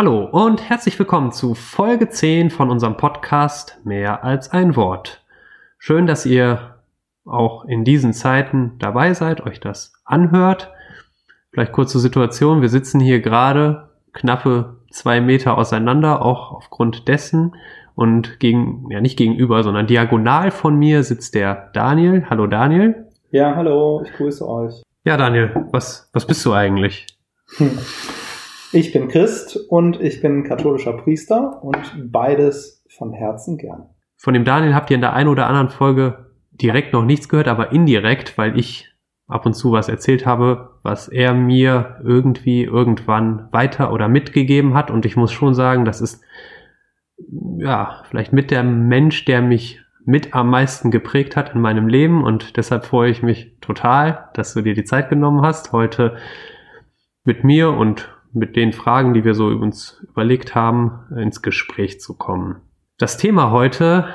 Hallo und herzlich willkommen zu Folge 10 von unserem Podcast Mehr als ein Wort. Schön, dass ihr auch in diesen Zeiten dabei seid, euch das anhört. Vielleicht kurze Situation. Wir sitzen hier gerade knappe zwei Meter auseinander, auch aufgrund dessen. Und gegen, ja nicht gegenüber, sondern diagonal von mir sitzt der Daniel. Hallo Daniel. Ja, hallo, ich grüße euch. Ja, Daniel, was, was bist du eigentlich? Hm. Ich bin Christ und ich bin katholischer Priester und beides von Herzen gern. Von dem Daniel habt ihr in der einen oder anderen Folge direkt noch nichts gehört, aber indirekt, weil ich ab und zu was erzählt habe, was er mir irgendwie irgendwann weiter oder mitgegeben hat. Und ich muss schon sagen, das ist ja vielleicht mit der Mensch, der mich mit am meisten geprägt hat in meinem Leben. Und deshalb freue ich mich total, dass du dir die Zeit genommen hast, heute mit mir und mit den Fragen, die wir so uns überlegt haben, ins Gespräch zu kommen. Das Thema heute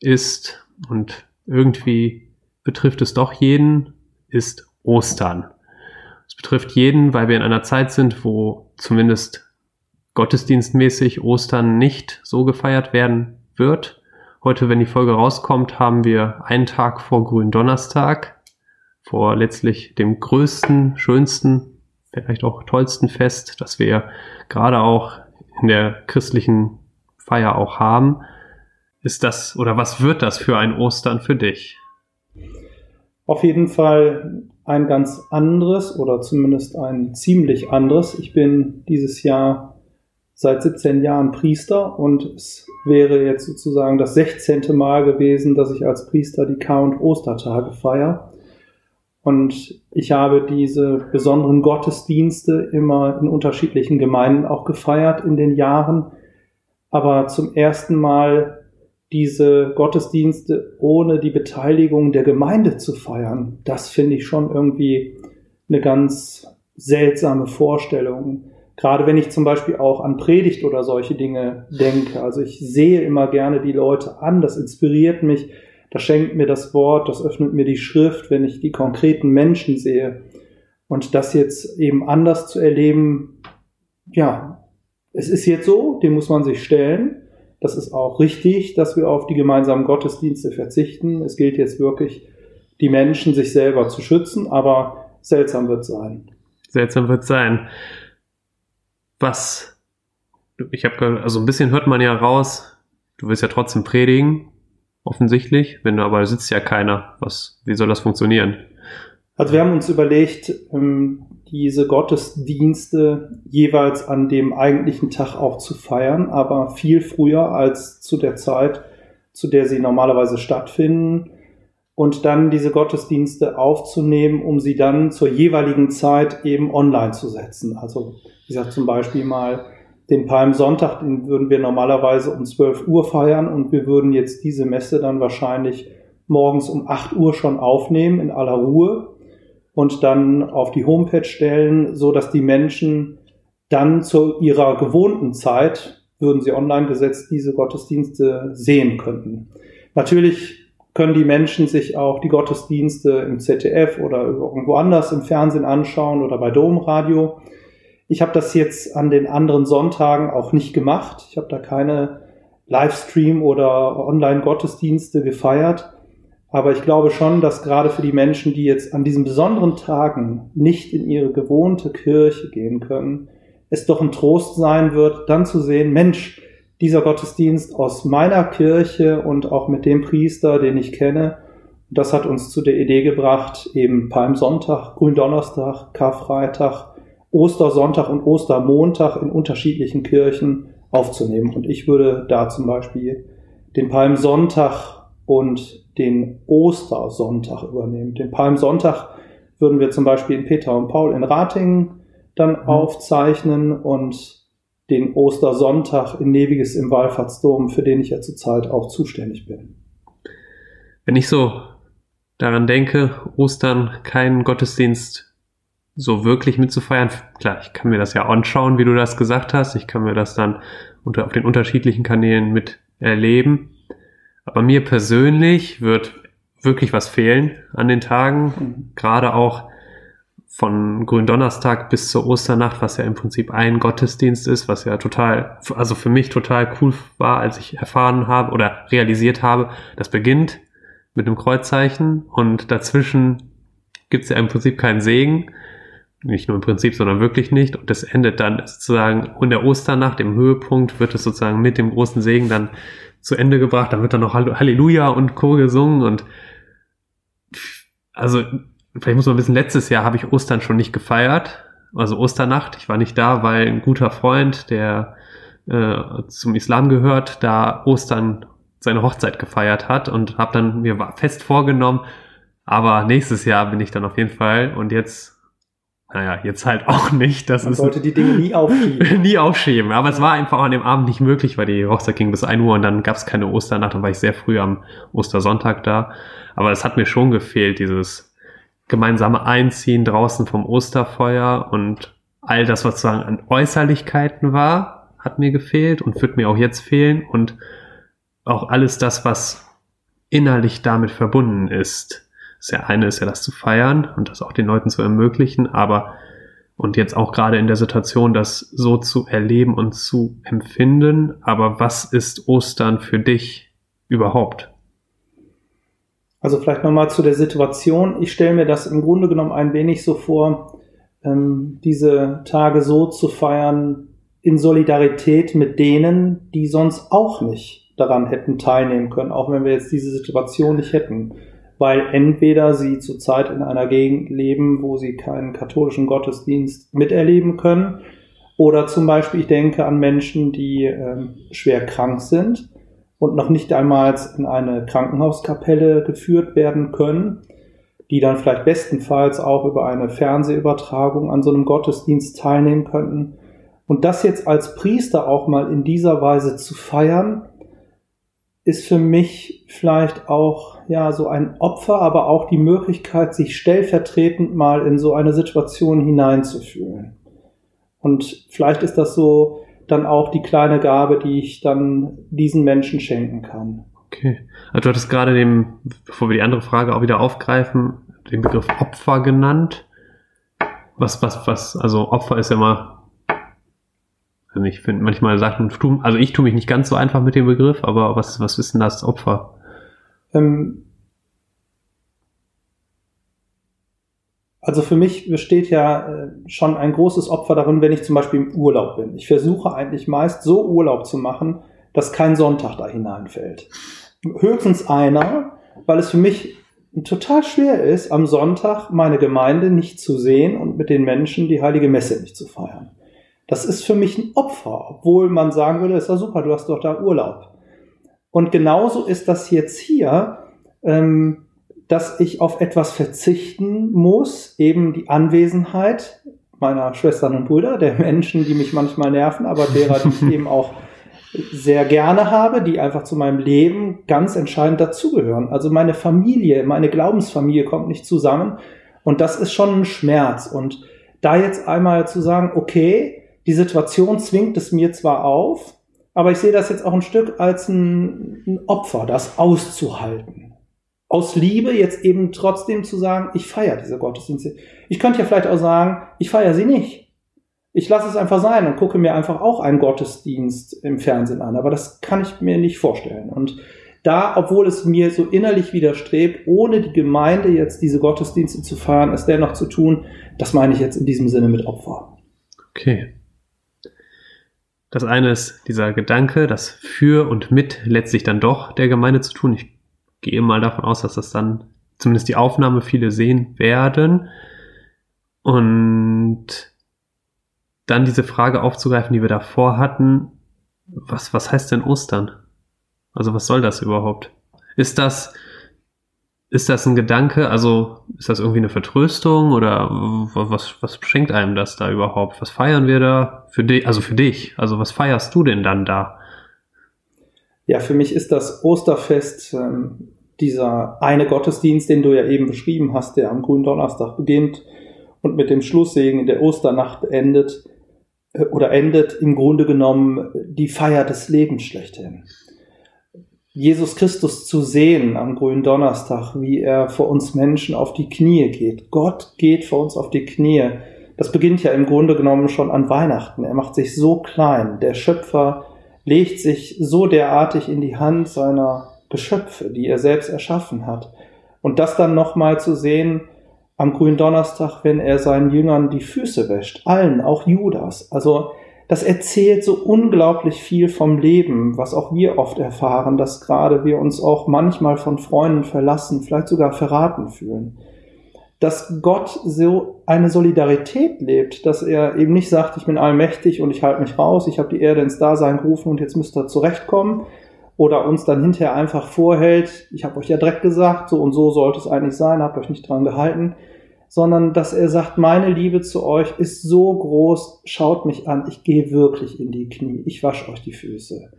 ist, und irgendwie betrifft es doch jeden, ist Ostern. Es betrifft jeden, weil wir in einer Zeit sind, wo zumindest gottesdienstmäßig Ostern nicht so gefeiert werden wird. Heute, wenn die Folge rauskommt, haben wir einen Tag vor Gründonnerstag, vor letztlich dem größten, schönsten vielleicht auch tollsten Fest, das wir gerade auch in der christlichen Feier auch haben. Ist das oder was wird das für ein Ostern für dich? Auf jeden Fall ein ganz anderes oder zumindest ein ziemlich anderes. Ich bin dieses Jahr seit 17 Jahren Priester und es wäre jetzt sozusagen das 16. Mal gewesen, dass ich als Priester die Kar- und Ostertage feiere. Und ich habe diese besonderen Gottesdienste immer in unterschiedlichen Gemeinden auch gefeiert in den Jahren. Aber zum ersten Mal diese Gottesdienste ohne die Beteiligung der Gemeinde zu feiern, das finde ich schon irgendwie eine ganz seltsame Vorstellung. Gerade wenn ich zum Beispiel auch an Predigt oder solche Dinge denke. Also ich sehe immer gerne die Leute an, das inspiriert mich das schenkt mir das Wort, das öffnet mir die Schrift, wenn ich die konkreten Menschen sehe. Und das jetzt eben anders zu erleben, ja, es ist jetzt so, dem muss man sich stellen. Das ist auch richtig, dass wir auf die gemeinsamen Gottesdienste verzichten. Es gilt jetzt wirklich, die Menschen sich selber zu schützen, aber seltsam wird sein. Seltsam wird sein. Was, ich habe, also ein bisschen hört man ja raus, du willst ja trotzdem predigen, offensichtlich. Wenn du aber sitzt ja keiner, was, wie soll das funktionieren? Also wir haben uns überlegt, ähm, diese Gottesdienste jeweils an dem eigentlichen Tag auch zu feiern, aber viel früher als zu der Zeit, zu der sie normalerweise stattfinden und dann diese Gottesdienste aufzunehmen, um sie dann zur jeweiligen Zeit eben online zu setzen. Also wie gesagt zum Beispiel mal den Palmsonntag, den würden wir normalerweise um 12 Uhr feiern und wir würden jetzt diese Messe dann wahrscheinlich morgens um 8 Uhr schon aufnehmen in aller Ruhe und dann auf die Homepage stellen, so dass die Menschen dann zu ihrer gewohnten Zeit, würden sie online gesetzt, diese Gottesdienste sehen könnten. Natürlich können die Menschen sich auch die Gottesdienste im ZDF oder irgendwo anders im Fernsehen anschauen oder bei Domradio. Ich habe das jetzt an den anderen Sonntagen auch nicht gemacht. Ich habe da keine Livestream oder Online-Gottesdienste gefeiert. Aber ich glaube schon, dass gerade für die Menschen, die jetzt an diesen besonderen Tagen nicht in ihre gewohnte Kirche gehen können, es doch ein Trost sein wird, dann zu sehen, Mensch, dieser Gottesdienst aus meiner Kirche und auch mit dem Priester, den ich kenne, das hat uns zu der Idee gebracht, eben Palmsonntag, Gründonnerstag, Karfreitag, Ostersonntag und Ostermontag in unterschiedlichen Kirchen aufzunehmen. Und ich würde da zum Beispiel den Palmsonntag und den Ostersonntag übernehmen. Den Palmsonntag würden wir zum Beispiel in Peter und Paul in Ratingen dann mhm. aufzeichnen und den Ostersonntag in Neviges im Wallfahrtsdom, für den ich ja zurzeit auch zuständig bin. Wenn ich so daran denke, Ostern kein Gottesdienst so wirklich mitzufeiern. Klar, ich kann mir das ja anschauen, wie du das gesagt hast. Ich kann mir das dann unter, auf den unterschiedlichen Kanälen mit erleben. Aber mir persönlich wird wirklich was fehlen an den Tagen. Mhm. Gerade auch, von Gründonnerstag bis zur Osternacht, was ja im Prinzip ein Gottesdienst ist, was ja total, also für mich total cool war, als ich erfahren habe oder realisiert habe, das beginnt mit einem Kreuzzeichen und dazwischen gibt es ja im Prinzip keinen Segen. Nicht nur im Prinzip, sondern wirklich nicht. Und das endet dann sozusagen in der Osternacht, im Höhepunkt, wird es sozusagen mit dem großen Segen dann zu Ende gebracht. Dann wird dann noch Halleluja und Chor gesungen und also vielleicht muss man wissen, letztes Jahr habe ich Ostern schon nicht gefeiert, also Osternacht. Ich war nicht da, weil ein guter Freund, der äh, zum Islam gehört, da Ostern seine Hochzeit gefeiert hat und habe dann mir fest vorgenommen, aber nächstes Jahr bin ich dann auf jeden Fall und jetzt, naja, jetzt halt auch nicht. Das Man ist sollte die Dinge nie aufschieben. nie aufschieben. Aber es war einfach an dem Abend nicht möglich, weil die Hochzeit ging bis 1 Uhr und dann gab es keine Osternacht. Dann war ich sehr früh am Ostersonntag da. Aber es hat mir schon gefehlt, dieses gemeinsame Einziehen draußen vom Osterfeuer und all das, was sozusagen an Äußerlichkeiten war, hat mir gefehlt und wird mir auch jetzt fehlen und auch alles das, was innerlich damit verbunden ist. Das ja eine ist ja das zu feiern und das auch den Leuten zu ermöglichen, aber und jetzt auch gerade in der Situation, das so zu erleben und zu empfinden. Aber was ist Ostern für dich überhaupt? Also vielleicht nochmal zu der Situation. Ich stelle mir das im Grunde genommen ein wenig so vor, ähm, diese Tage so zu feiern in Solidarität mit denen, die sonst auch nicht daran hätten teilnehmen können, auch wenn wir jetzt diese Situation nicht hätten. Weil entweder sie zurzeit in einer Gegend leben, wo sie keinen katholischen Gottesdienst miterleben können, oder zum Beispiel, ich denke an Menschen, die äh, schwer krank sind und noch nicht einmal in eine Krankenhauskapelle geführt werden können, die dann vielleicht bestenfalls auch über eine Fernsehübertragung an so einem Gottesdienst teilnehmen könnten. Und das jetzt als Priester auch mal in dieser Weise zu feiern, ist für mich vielleicht auch ja so ein Opfer, aber auch die Möglichkeit, sich stellvertretend mal in so eine Situation hineinzufühlen. Und vielleicht ist das so dann auch die kleine Gabe, die ich dann diesen Menschen schenken kann. Okay. Also du hattest gerade den, bevor wir die andere Frage auch wieder aufgreifen, den Begriff Opfer genannt. Was, was, was, also Opfer ist ja immer, also ich finde, manchmal sagt man, also ich tue mich nicht ganz so einfach mit dem Begriff, aber was, was ist denn das Opfer? Ähm, Also für mich besteht ja äh, schon ein großes Opfer darin, wenn ich zum Beispiel im Urlaub bin. Ich versuche eigentlich meist so Urlaub zu machen, dass kein Sonntag da hineinfällt. Höchstens einer, weil es für mich total schwer ist, am Sonntag meine Gemeinde nicht zu sehen und mit den Menschen die heilige Messe nicht zu feiern. Das ist für mich ein Opfer, obwohl man sagen würde, ist ja super, du hast doch da Urlaub. Und genauso ist das jetzt hier. Ähm, dass ich auf etwas verzichten muss, eben die Anwesenheit meiner Schwestern und Brüder, der Menschen, die mich manchmal nerven, aber derer, die ich eben auch sehr gerne habe, die einfach zu meinem Leben ganz entscheidend dazugehören. Also meine Familie, meine Glaubensfamilie kommt nicht zusammen und das ist schon ein Schmerz. Und da jetzt einmal zu sagen, okay, die Situation zwingt es mir zwar auf, aber ich sehe das jetzt auch ein Stück als ein, ein Opfer, das auszuhalten aus Liebe jetzt eben trotzdem zu sagen, ich feiere diese Gottesdienste. Ich könnte ja vielleicht auch sagen, ich feiere sie nicht. Ich lasse es einfach sein und gucke mir einfach auch einen Gottesdienst im Fernsehen an. Aber das kann ich mir nicht vorstellen. Und da, obwohl es mir so innerlich widerstrebt, ohne die Gemeinde jetzt diese Gottesdienste zu feiern, es dennoch zu tun, das meine ich jetzt in diesem Sinne mit Opfer. Okay. Das eine ist dieser Gedanke, das für und mit letztlich dann doch der Gemeinde zu tun. Ich gehe mal davon aus, dass das dann zumindest die Aufnahme viele sehen werden. Und dann diese Frage aufzugreifen, die wir davor hatten, was, was heißt denn Ostern? Also was soll das überhaupt? Ist das, ist das ein Gedanke? Also ist das irgendwie eine Vertröstung oder was, was schenkt einem das da überhaupt? Was feiern wir da für dich? Also für dich. Also was feierst du denn dann da? Ja, für mich ist das Osterfest ähm, dieser eine Gottesdienst, den du ja eben beschrieben hast, der am grünen Donnerstag beginnt und mit dem Schlusssegen in der Osternacht beendet äh, oder endet im Grunde genommen die Feier des Lebens schlechthin. Jesus Christus zu sehen am grünen Donnerstag, wie er vor uns Menschen auf die Knie geht. Gott geht vor uns auf die Knie. Das beginnt ja im Grunde genommen schon an Weihnachten. Er macht sich so klein. Der Schöpfer legt sich so derartig in die Hand seiner Geschöpfe, die er selbst erschaffen hat. Und das dann nochmal zu sehen am grünen Donnerstag, wenn er seinen Jüngern die Füße wäscht. Allen, auch Judas. Also, das erzählt so unglaublich viel vom Leben, was auch wir oft erfahren, dass gerade wir uns auch manchmal von Freunden verlassen, vielleicht sogar verraten fühlen. Dass Gott so eine Solidarität lebt, dass er eben nicht sagt, ich bin allmächtig und ich halte mich raus, ich habe die Erde ins Dasein gerufen und jetzt müsst ihr zurechtkommen, oder uns dann hinterher einfach vorhält, ich habe euch ja direkt gesagt, so und so sollte es eigentlich sein, habt euch nicht dran gehalten, sondern dass er sagt, meine Liebe zu euch ist so groß, schaut mich an, ich gehe wirklich in die Knie, ich wasche euch die Füße.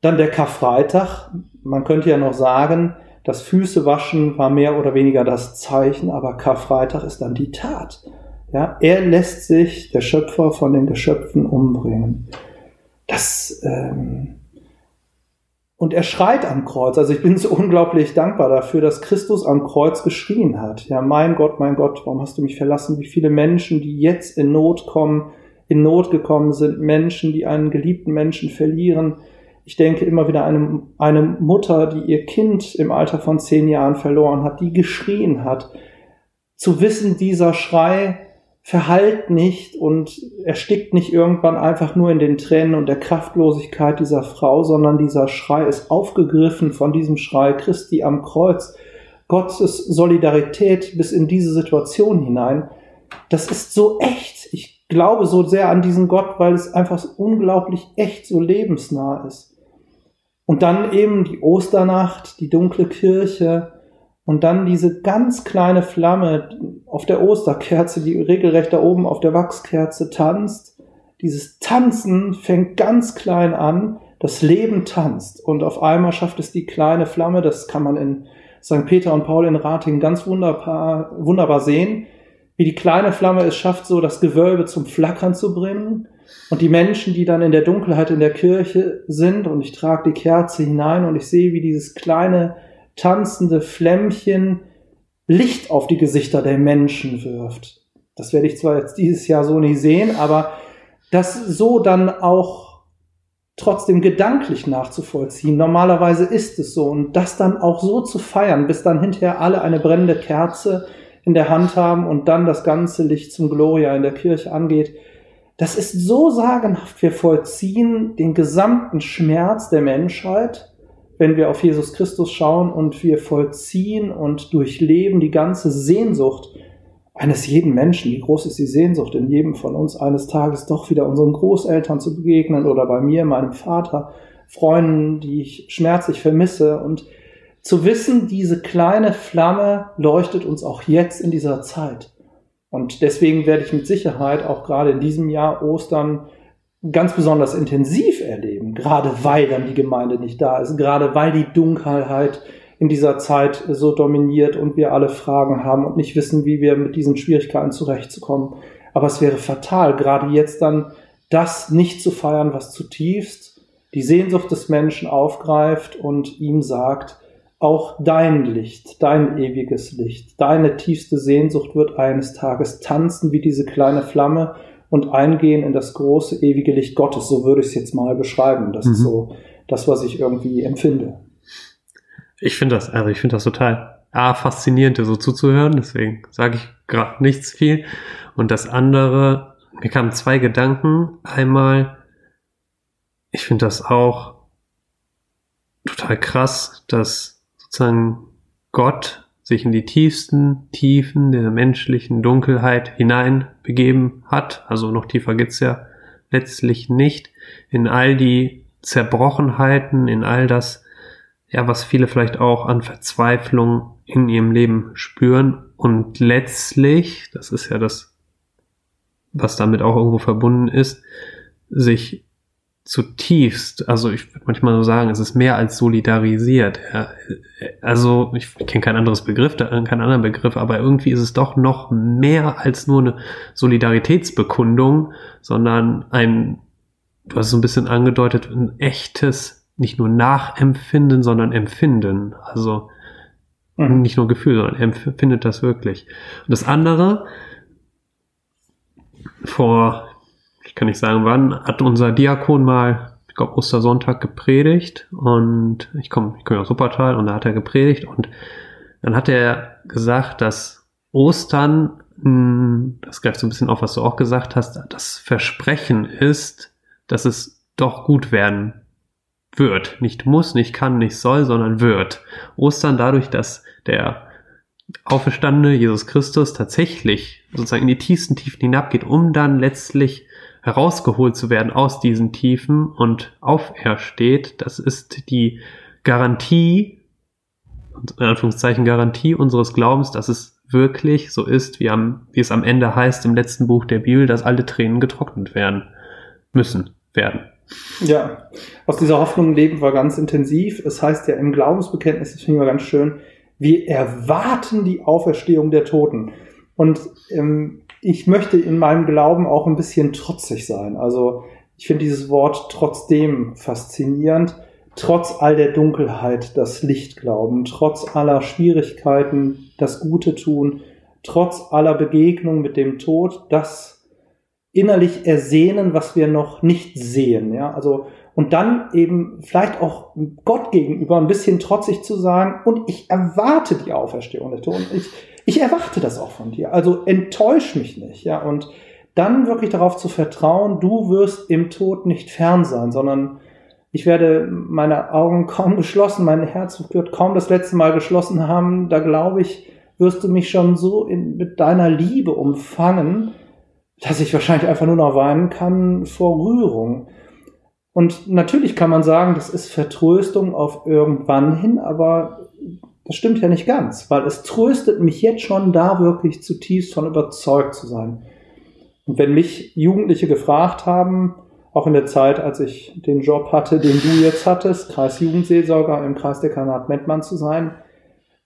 Dann der Karfreitag, man könnte ja noch sagen, das Füße waschen war mehr oder weniger das Zeichen, aber Karfreitag ist dann die Tat. Ja, er lässt sich, der Schöpfer, von den Geschöpfen umbringen. Das, ähm, und er schreit am Kreuz. Also ich bin so unglaublich dankbar dafür, dass Christus am Kreuz geschrien hat. Ja, mein Gott, mein Gott, warum hast du mich verlassen? Wie viele Menschen, die jetzt in Not kommen, in Not gekommen sind, Menschen, die einen geliebten Menschen verlieren. Ich denke immer wieder an eine, Mutter, die ihr Kind im Alter von zehn Jahren verloren hat, die geschrien hat. Zu wissen, dieser Schrei verhallt nicht und erstickt nicht irgendwann einfach nur in den Tränen und der Kraftlosigkeit dieser Frau, sondern dieser Schrei ist aufgegriffen von diesem Schrei Christi am Kreuz. Gottes Solidarität bis in diese Situation hinein. Das ist so echt. Ich glaube so sehr an diesen Gott, weil es einfach so unglaublich echt, so lebensnah ist. Und dann eben die Osternacht, die dunkle Kirche, und dann diese ganz kleine Flamme auf der Osterkerze, die regelrecht da oben auf der Wachskerze tanzt. Dieses Tanzen fängt ganz klein an. Das Leben tanzt. Und auf einmal schafft es die kleine Flamme, das kann man in St. Peter und Paul in Rating ganz wunderbar, wunderbar sehen, wie die kleine Flamme es schafft, so das Gewölbe zum Flackern zu bringen. Und die Menschen, die dann in der Dunkelheit in der Kirche sind, und ich trage die Kerze hinein und ich sehe, wie dieses kleine tanzende Flämmchen Licht auf die Gesichter der Menschen wirft. Das werde ich zwar jetzt dieses Jahr so nicht sehen, aber das so dann auch trotzdem gedanklich nachzuvollziehen. Normalerweise ist es so und das dann auch so zu feiern, bis dann hinterher alle eine brennende Kerze in der Hand haben und dann das ganze Licht zum Gloria in der Kirche angeht. Das ist so sagenhaft. Wir vollziehen den gesamten Schmerz der Menschheit wenn wir auf Jesus Christus schauen und wir vollziehen und durchleben die ganze Sehnsucht eines jeden Menschen. Wie groß ist die Sehnsucht in jedem von uns eines Tages doch wieder unseren Großeltern zu begegnen oder bei mir, meinem Vater, Freunden, die ich schmerzlich vermisse und zu wissen, diese kleine Flamme leuchtet uns auch jetzt in dieser Zeit. Und deswegen werde ich mit Sicherheit auch gerade in diesem Jahr Ostern ganz besonders intensiv erleben, gerade weil dann die Gemeinde nicht da ist, gerade weil die Dunkelheit in dieser Zeit so dominiert und wir alle Fragen haben und nicht wissen, wie wir mit diesen Schwierigkeiten zurechtzukommen. Aber es wäre fatal, gerade jetzt dann das nicht zu feiern, was zutiefst die Sehnsucht des Menschen aufgreift und ihm sagt, auch dein Licht, dein ewiges Licht, deine tiefste Sehnsucht wird eines Tages tanzen wie diese kleine Flamme und eingehen in das große ewige Licht Gottes. So würde ich es jetzt mal beschreiben. Das mhm. ist so das, was ich irgendwie empfinde. Ich finde das, also ich finde das total A, faszinierend, so zuzuhören, deswegen sage ich gerade nichts viel. Und das andere, mir kamen zwei Gedanken. Einmal, ich finde das auch total krass, dass sozusagen Gott sich in die tiefsten Tiefen der menschlichen Dunkelheit hineinbegeben hat. Also noch tiefer geht's ja letztlich nicht. In all die Zerbrochenheiten, in all das, ja, was viele vielleicht auch an Verzweiflung in ihrem Leben spüren. Und letztlich, das ist ja das, was damit auch irgendwo verbunden ist, sich zutiefst, also ich würde manchmal so sagen, es ist mehr als solidarisiert. Ja, also ich kenne kein anderes Begriff, keinen anderen Begriff, aber irgendwie ist es doch noch mehr als nur eine Solidaritätsbekundung, sondern ein, du hast so ein bisschen angedeutet, ein echtes nicht nur nachempfinden, sondern empfinden. Also mhm. nicht nur Gefühl, sondern empfindet das wirklich. Und das andere, vor, kann nicht sagen wann, hat unser Diakon mal, ich glaube Ostersonntag gepredigt und ich komme ich komme aus Wuppertal und da hat er gepredigt und dann hat er gesagt, dass Ostern, hm, das greift so ein bisschen auf, was du auch gesagt hast, das Versprechen ist, dass es doch gut werden wird. Nicht muss, nicht kann, nicht soll, sondern wird. Ostern dadurch, dass der auferstandene Jesus Christus tatsächlich sozusagen in die tiefsten Tiefen hinabgeht, um dann letztlich herausgeholt zu werden aus diesen Tiefen und aufersteht. Das ist die Garantie, in Anführungszeichen Garantie unseres Glaubens, dass es wirklich so ist, wie, am, wie es am Ende heißt im letzten Buch der Bibel, dass alle Tränen getrocknet werden müssen, werden. Ja, aus dieser Hoffnung leben wir ganz intensiv. Es heißt ja im Glaubensbekenntnis, das finde ich mal ganz schön, wir erwarten die Auferstehung der Toten. Und ähm, ich möchte in meinem Glauben auch ein bisschen trotzig sein. Also ich finde dieses Wort trotzdem faszinierend. Trotz all der Dunkelheit das Licht glauben, trotz aller Schwierigkeiten das Gute tun, trotz aller Begegnung mit dem Tod, das innerlich ersehnen, was wir noch nicht sehen. Ja, also und dann eben vielleicht auch Gott gegenüber ein bisschen trotzig zu sagen, und ich erwarte die Auferstehung der Toten. Ich, ich erwarte das auch von dir. Also enttäusch mich nicht. Ja, und dann wirklich darauf zu vertrauen, du wirst im Tod nicht fern sein, sondern ich werde meine Augen kaum geschlossen, mein Herz wird kaum das letzte Mal geschlossen haben. Da glaube ich, wirst du mich schon so in, mit deiner Liebe umfangen, dass ich wahrscheinlich einfach nur noch weinen kann vor Rührung. Und natürlich kann man sagen, das ist Vertröstung auf irgendwann hin, aber das stimmt ja nicht ganz, weil es tröstet mich jetzt schon, da wirklich zutiefst von überzeugt zu sein. Und wenn mich Jugendliche gefragt haben, auch in der Zeit, als ich den Job hatte, den du jetzt hattest, Kreisjugendseelsorger im Kreis der Kanat Mettmann zu sein,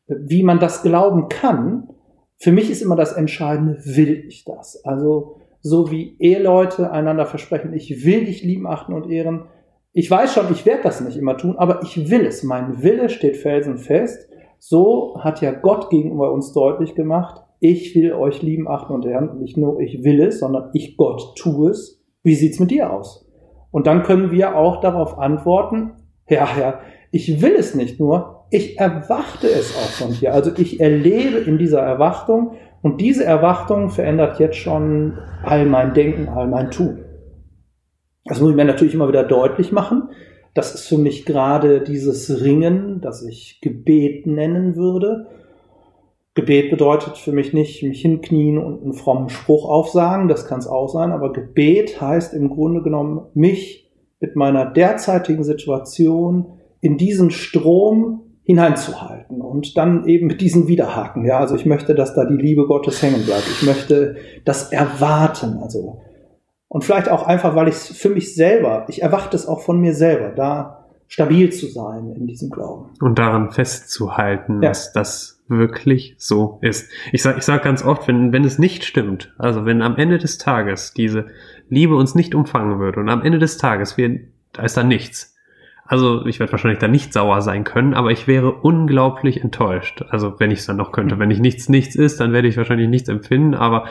wie man das glauben kann, für mich ist immer das Entscheidende, will ich das? Also so wie Eheleute einander versprechen, ich will dich lieben, achten und ehren. Ich weiß schon, ich werde das nicht immer tun, aber ich will es. Mein Wille steht felsenfest. So hat ja Gott gegenüber uns deutlich gemacht, ich will euch lieben, achten und ehren. Nicht nur ich will es, sondern ich Gott tue es. Wie sieht's mit dir aus? Und dann können wir auch darauf antworten, ja, ja, ich will es nicht nur, ich erwarte es auch von dir. Also ich erlebe in dieser Erwartung und diese Erwartung verändert jetzt schon all mein Denken, all mein Tun. Das muss ich mir natürlich immer wieder deutlich machen. Das ist für mich gerade dieses Ringen, das ich Gebet nennen würde. Gebet bedeutet für mich nicht mich hinknien und einen frommen Spruch aufsagen, das kann es auch sein, aber Gebet heißt im Grunde genommen, mich mit meiner derzeitigen Situation in diesen Strom hineinzuhalten und dann eben mit diesen Widerhaken. Ja, also ich möchte, dass da die Liebe Gottes hängen bleibt. Ich möchte das erwarten. Also und vielleicht auch einfach, weil ich es für mich selber, ich erwarte es auch von mir selber, da stabil zu sein in diesem Glauben. Und daran festzuhalten, ja. dass das wirklich so ist. Ich sage ich sag ganz oft, wenn, wenn es nicht stimmt, also wenn am Ende des Tages diese Liebe uns nicht umfangen würde und am Ende des Tages wir, da ist da nichts, also ich werde wahrscheinlich da nicht sauer sein können, aber ich wäre unglaublich enttäuscht. Also wenn ich es dann noch könnte. Wenn ich nichts, nichts ist, dann werde ich wahrscheinlich nichts empfinden, aber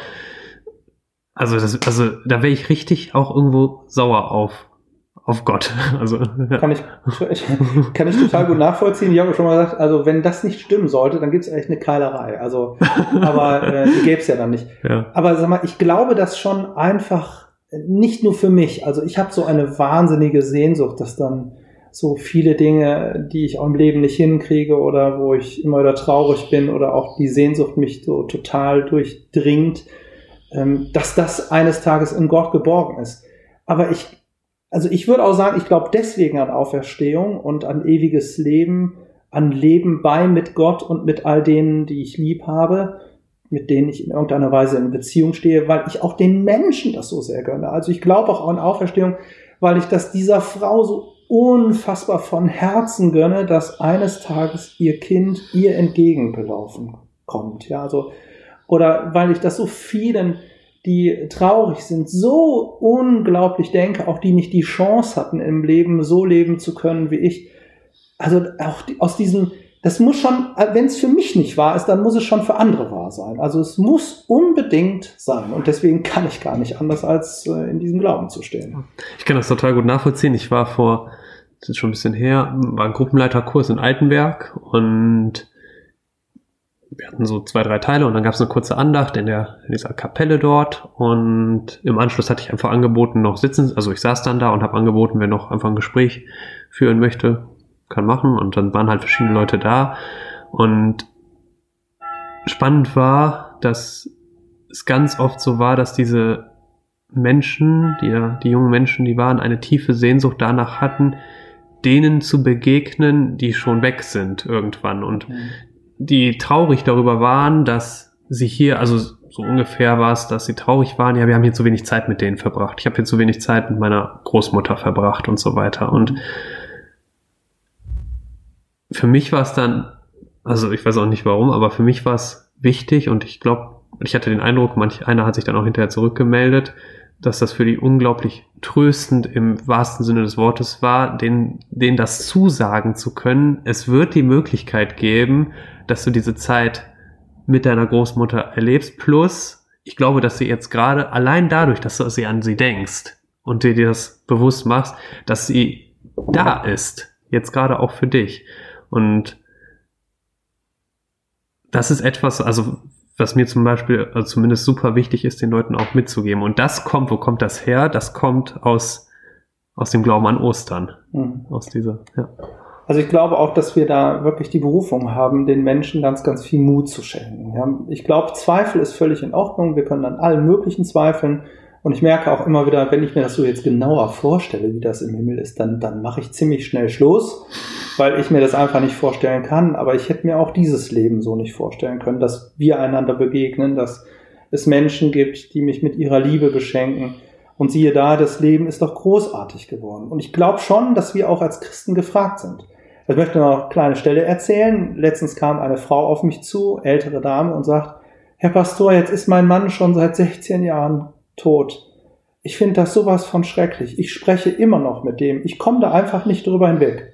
also, das, also da wäre ich richtig auch irgendwo sauer auf, auf Gott. Also, ja. kann, ich, kann ich total gut nachvollziehen. Ich habe schon mal gesagt, also wenn das nicht stimmen sollte, dann gibt es echt eine Keilerei. Also, aber äh, die gäbe es ja dann nicht. Ja. Aber sag mal, ich glaube das schon einfach nicht nur für mich. Also ich habe so eine wahnsinnige Sehnsucht, dass dann so viele Dinge, die ich auch im Leben nicht hinkriege oder wo ich immer wieder traurig bin oder auch die Sehnsucht mich so total durchdringt, dass das eines Tages in Gott geborgen ist. Aber ich, also ich würde auch sagen, ich glaube deswegen an Auferstehung und an ewiges Leben, an Leben bei mit Gott und mit all denen, die ich lieb habe, mit denen ich in irgendeiner Weise in Beziehung stehe, weil ich auch den Menschen das so sehr gönne. Also ich glaube auch an Auferstehung, weil ich das dieser Frau so unfassbar von Herzen gönne, dass eines Tages ihr Kind ihr entgegengelaufen kommt. Ja, also, oder weil ich das so vielen die traurig sind, so unglaublich denke, auch die nicht die Chance hatten im Leben so leben zu können wie ich. Also auch die, aus diesem, das muss schon, wenn es für mich nicht wahr ist, dann muss es schon für andere wahr sein. Also es muss unbedingt sein. Und deswegen kann ich gar nicht anders, als äh, in diesem Glauben zu stehen. Ich kann das total gut nachvollziehen. Ich war vor, das ist schon ein bisschen her, war ein Gruppenleiterkurs in Altenberg und wir hatten so zwei, drei Teile und dann gab es eine kurze Andacht in, der, in dieser Kapelle dort und im Anschluss hatte ich einfach angeboten, noch sitzen, also ich saß dann da und habe angeboten, wer noch einfach ein Gespräch führen möchte, kann machen und dann waren halt verschiedene Leute da und spannend war, dass es ganz oft so war, dass diese Menschen, die, die jungen Menschen, die waren, eine tiefe Sehnsucht danach hatten, denen zu begegnen, die schon weg sind irgendwann und mhm die traurig darüber waren, dass sie hier, also so ungefähr war es, dass sie traurig waren, ja, wir haben hier zu wenig Zeit mit denen verbracht. Ich habe hier zu wenig Zeit mit meiner Großmutter verbracht und so weiter. Und für mich war es dann, also ich weiß auch nicht warum, aber für mich war es wichtig und ich glaube, ich hatte den Eindruck, manch einer hat sich dann auch hinterher zurückgemeldet, dass das für die unglaublich tröstend im wahrsten Sinne des Wortes war, denen, denen das zusagen zu können. Es wird die Möglichkeit geben, dass du diese Zeit mit deiner Großmutter erlebst. Plus, ich glaube, dass sie jetzt gerade allein dadurch, dass du sie an sie denkst und dir das bewusst machst, dass sie da ist. Jetzt gerade auch für dich. Und das ist etwas, also was mir zum Beispiel also zumindest super wichtig ist, den Leuten auch mitzugeben. Und das kommt, wo kommt das her? Das kommt aus, aus dem Glauben an Ostern. Mhm. Aus dieser, ja. Also ich glaube auch, dass wir da wirklich die Berufung haben, den Menschen ganz, ganz viel Mut zu schenken. Ja, ich glaube, Zweifel ist völlig in Ordnung. Wir können an allen möglichen zweifeln. Und ich merke auch immer wieder, wenn ich mir das so jetzt genauer vorstelle, wie das im Himmel ist, dann, dann mache ich ziemlich schnell Schluss, weil ich mir das einfach nicht vorstellen kann. Aber ich hätte mir auch dieses Leben so nicht vorstellen können, dass wir einander begegnen, dass es Menschen gibt, die mich mit ihrer Liebe beschenken und siehe da, das Leben ist doch großartig geworden. Und ich glaube schon, dass wir auch als Christen gefragt sind. Ich möchte noch eine kleine Stelle erzählen. Letztens kam eine Frau auf mich zu, ältere Dame, und sagt, Herr Pastor, jetzt ist mein Mann schon seit 16 Jahren tot. Ich finde das sowas von schrecklich. Ich spreche immer noch mit dem. Ich komme da einfach nicht drüber hinweg.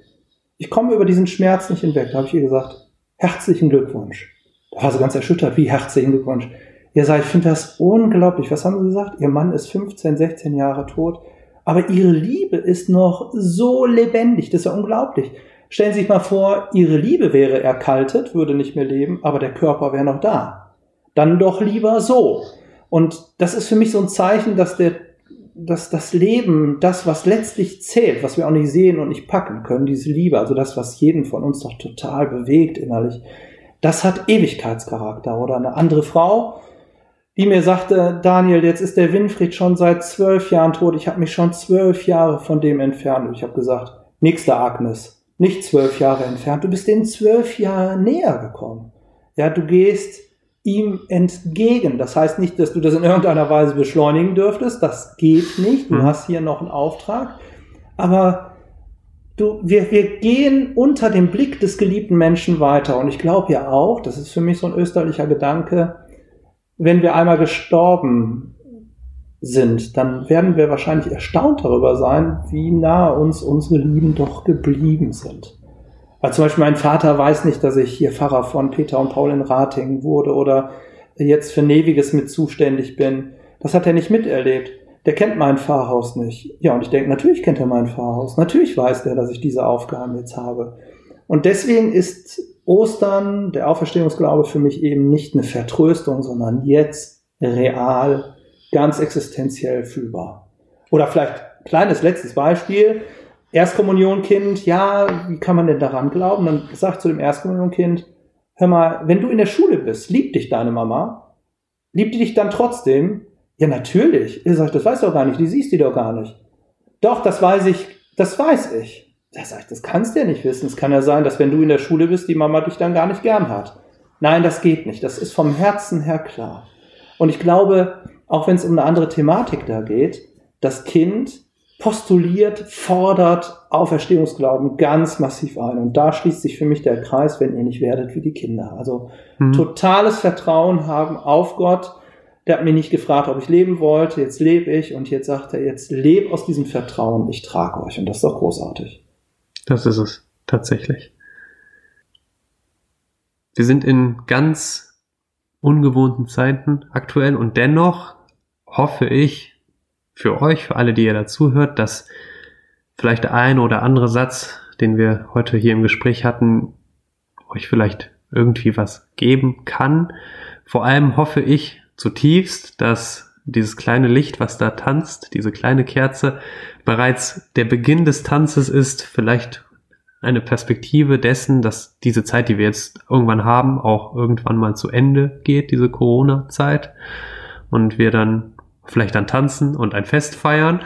Ich komme über diesen Schmerz nicht hinweg. Da habe ich ihr gesagt, herzlichen Glückwunsch. Da war sie ganz erschüttert. Wie herzlichen Glückwunsch? Ihr sagt, ich finde das unglaublich. Was haben Sie gesagt? Ihr Mann ist 15, 16 Jahre tot, aber Ihre Liebe ist noch so lebendig. Das ist ja unglaublich. Stellen Sie sich mal vor, Ihre Liebe wäre erkaltet, würde nicht mehr leben, aber der Körper wäre noch da. Dann doch lieber so. Und das ist für mich so ein Zeichen, dass der dass das Leben, das, was letztlich zählt, was wir auch nicht sehen und nicht packen können, diese Liebe, also das, was jeden von uns doch total bewegt innerlich, das hat Ewigkeitscharakter. Oder eine andere Frau, die mir sagte, Daniel, jetzt ist der Winfried schon seit zwölf Jahren tot, ich habe mich schon zwölf Jahre von dem entfernt. Und ich habe gesagt, nächste Agnes, nicht zwölf Jahre entfernt, du bist den zwölf Jahre näher gekommen. Ja, du gehst ihm entgegen. Das heißt nicht, dass du das in irgendeiner Weise beschleunigen dürftest, das geht nicht, du mhm. hast hier noch einen Auftrag, aber du, wir, wir gehen unter dem Blick des geliebten Menschen weiter und ich glaube ja auch, das ist für mich so ein österlicher Gedanke, wenn wir einmal gestorben sind, dann werden wir wahrscheinlich erstaunt darüber sein, wie nah uns unsere Lieben doch geblieben sind. Weil zum Beispiel mein Vater weiß nicht, dass ich hier Pfarrer von Peter und Paul in Ratingen wurde oder jetzt für Neviges mit zuständig bin. Das hat er nicht miterlebt. Der kennt mein Pfarrhaus nicht. Ja, und ich denke, natürlich kennt er mein Pfarrhaus. Natürlich weiß der, dass ich diese Aufgaben jetzt habe. Und deswegen ist Ostern, der Auferstehungsglaube für mich eben nicht eine Vertröstung, sondern jetzt real, ganz existenziell fühlbar. Oder vielleicht kleines letztes Beispiel. Erstkommunionkind, ja, wie kann man denn daran glauben? Dann sagt zu dem Erstkommunionkind, hör mal, wenn du in der Schule bist, liebt dich deine Mama? Liebt die dich dann trotzdem? Ja, natürlich. Er sagt, das weißt du doch gar nicht, die siehst du doch gar nicht. Doch, das weiß ich, das weiß ich. Da sag ich, das kannst du ja nicht wissen. Es kann ja sein, dass wenn du in der Schule bist, die Mama dich dann gar nicht gern hat. Nein, das geht nicht. Das ist vom Herzen her klar. Und ich glaube, auch wenn es um eine andere Thematik da geht, das Kind postuliert, fordert Auferstehungsglauben ganz massiv ein. Und da schließt sich für mich der Kreis, wenn ihr nicht werdet wie die Kinder. Also hm. totales Vertrauen haben auf Gott, Der hat mich nicht gefragt, ob ich leben wollte. Jetzt lebe ich und jetzt sagt er, jetzt lebe aus diesem Vertrauen. Ich trage euch und das ist doch großartig. Das ist es tatsächlich. Wir sind in ganz ungewohnten Zeiten aktuell und dennoch hoffe ich für euch, für alle, die ihr dazuhört, dass vielleicht der eine oder andere Satz, den wir heute hier im Gespräch hatten, euch vielleicht irgendwie was geben kann. Vor allem hoffe ich zutiefst, dass dieses kleine Licht, was da tanzt, diese kleine Kerze, bereits der Beginn des Tanzes ist, vielleicht eine Perspektive dessen, dass diese Zeit, die wir jetzt irgendwann haben, auch irgendwann mal zu Ende geht, diese Corona-Zeit. Und wir dann vielleicht dann tanzen und ein Fest feiern.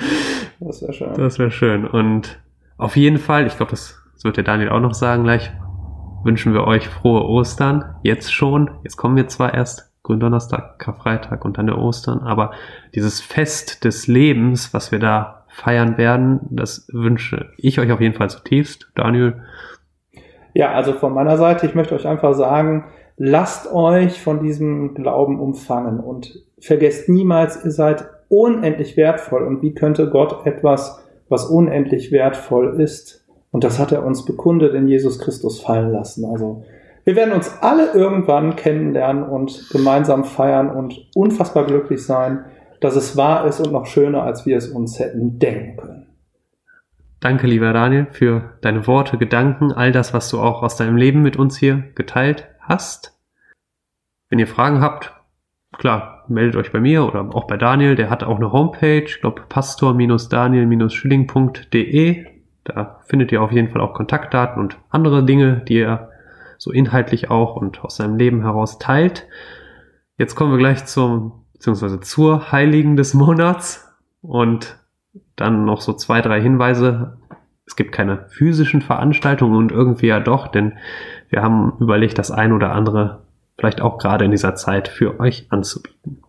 das wäre schön. Das wäre schön. Und auf jeden Fall, ich glaube, das, das wird der Daniel auch noch sagen gleich, wünschen wir euch frohe Ostern. Jetzt schon. Jetzt kommen wir zwar erst Gründonnerstag, Karfreitag und dann der Ostern, aber dieses Fest des Lebens, was wir da feiern werden, das wünsche ich euch auf jeden Fall zutiefst. Daniel? Ja, also von meiner Seite, ich möchte euch einfach sagen, lasst euch von diesem Glauben umfangen und vergesst niemals, ihr seid unendlich wertvoll. Und wie könnte Gott etwas, was unendlich wertvoll ist, und das hat er uns bekundet in Jesus Christus fallen lassen. Also wir werden uns alle irgendwann kennenlernen und gemeinsam feiern und unfassbar glücklich sein, dass es wahr ist und noch schöner, als wir es uns hätten denken können. Danke, lieber Daniel, für deine Worte, Gedanken, all das, was du auch aus deinem Leben mit uns hier geteilt hast. Wenn ihr Fragen habt, klar, meldet euch bei mir oder auch bei Daniel. Der hat auch eine Homepage, ich glaube pastor-daniel-schilling.de. Da findet ihr auf jeden Fall auch Kontaktdaten und andere Dinge, die er so inhaltlich auch und aus seinem Leben heraus teilt. Jetzt kommen wir gleich zum, beziehungsweise zur Heiligen des Monats und dann noch so zwei, drei Hinweise. Es gibt keine physischen Veranstaltungen und irgendwie ja doch, denn wir haben überlegt, das ein oder andere vielleicht auch gerade in dieser Zeit für euch anzubieten.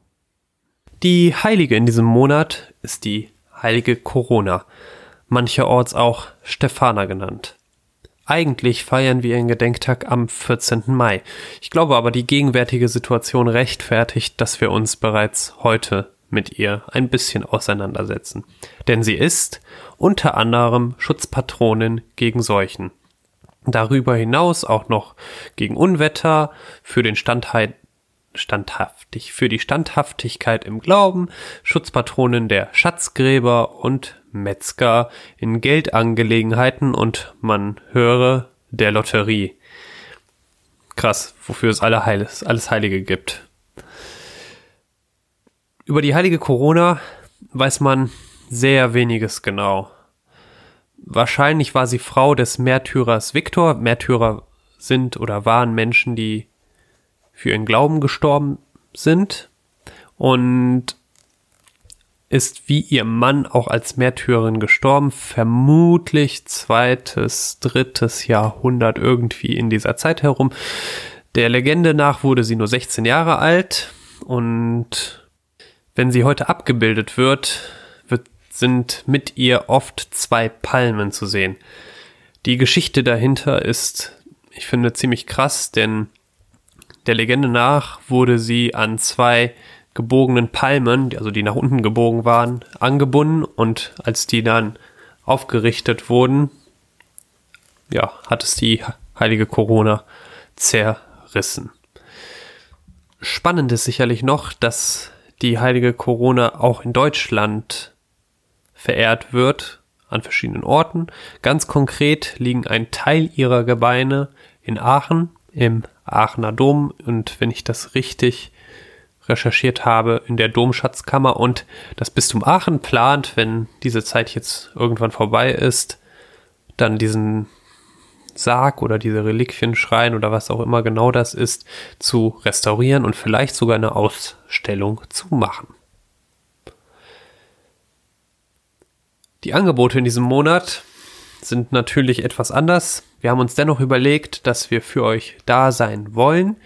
Die Heilige in diesem Monat ist die heilige Corona mancherorts auch Stefana genannt. Eigentlich feiern wir ihren Gedenktag am 14. Mai. Ich glaube aber, die gegenwärtige Situation rechtfertigt, dass wir uns bereits heute mit ihr ein bisschen auseinandersetzen. Denn sie ist unter anderem Schutzpatronin gegen Seuchen. Darüber hinaus auch noch gegen Unwetter, für den Standheit standhaftig, für die Standhaftigkeit im Glauben, Schutzpatronin der Schatzgräber und Metzger in Geldangelegenheiten und man höre der Lotterie. Krass, wofür es alle Heiles, alles Heilige gibt. Über die heilige Corona weiß man sehr weniges genau. Wahrscheinlich war sie Frau des Märtyrers Viktor. Märtyrer sind oder waren Menschen, die für ihren Glauben gestorben sind. Und ist wie ihr Mann auch als Märtyrerin gestorben, vermutlich zweites, drittes Jahrhundert irgendwie in dieser Zeit herum. Der Legende nach wurde sie nur 16 Jahre alt und wenn sie heute abgebildet wird, wird sind mit ihr oft zwei Palmen zu sehen. Die Geschichte dahinter ist, ich finde, ziemlich krass, denn der Legende nach wurde sie an zwei gebogenen Palmen, also die nach unten gebogen waren, angebunden und als die dann aufgerichtet wurden, ja, hat es die heilige Corona zerrissen. Spannend ist sicherlich noch, dass die heilige Corona auch in Deutschland verehrt wird, an verschiedenen Orten. Ganz konkret liegen ein Teil ihrer Gebeine in Aachen im Aachener Dom und wenn ich das richtig recherchiert habe, in der Domschatzkammer und das Bistum Aachen plant, wenn diese Zeit jetzt irgendwann vorbei ist, dann diesen Sarg oder diese Reliquienschrein oder was auch immer genau das ist, zu restaurieren und vielleicht sogar eine Ausstellung zu machen. Die Angebote in diesem Monat sind natürlich etwas anders. Wir haben uns dennoch überlegt, dass wir für euch da sein wollen.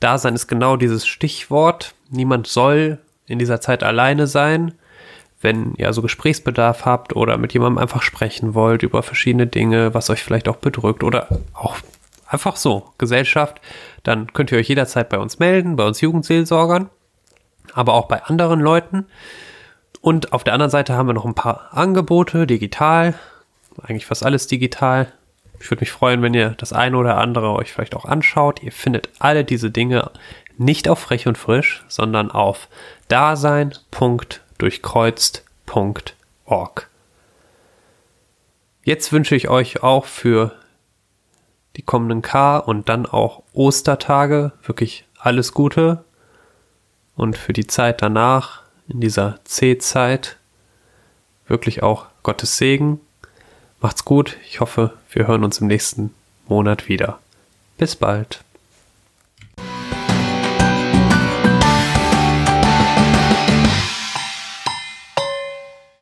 Dasein ist genau dieses Stichwort. Niemand soll in dieser Zeit alleine sein. Wenn ihr also Gesprächsbedarf habt oder mit jemandem einfach sprechen wollt über verschiedene Dinge, was euch vielleicht auch bedrückt oder auch einfach so Gesellschaft, dann könnt ihr euch jederzeit bei uns melden, bei uns Jugendseelsorgern. aber auch bei anderen Leuten. Und auf der anderen Seite haben wir noch ein paar Angebote digital, eigentlich fast alles digital. Ich würde mich freuen, wenn ihr das eine oder andere euch vielleicht auch anschaut. Ihr findet alle diese Dinge nicht auf frech und frisch, sondern auf dasein.durchkreuzt.org. Jetzt wünsche ich euch auch für die kommenden K und dann auch Ostertage wirklich alles Gute und für die Zeit danach, in dieser C-Zeit, wirklich auch Gottes Segen. Macht's gut. Ich hoffe, wir hören uns im nächsten Monat wieder. Bis bald.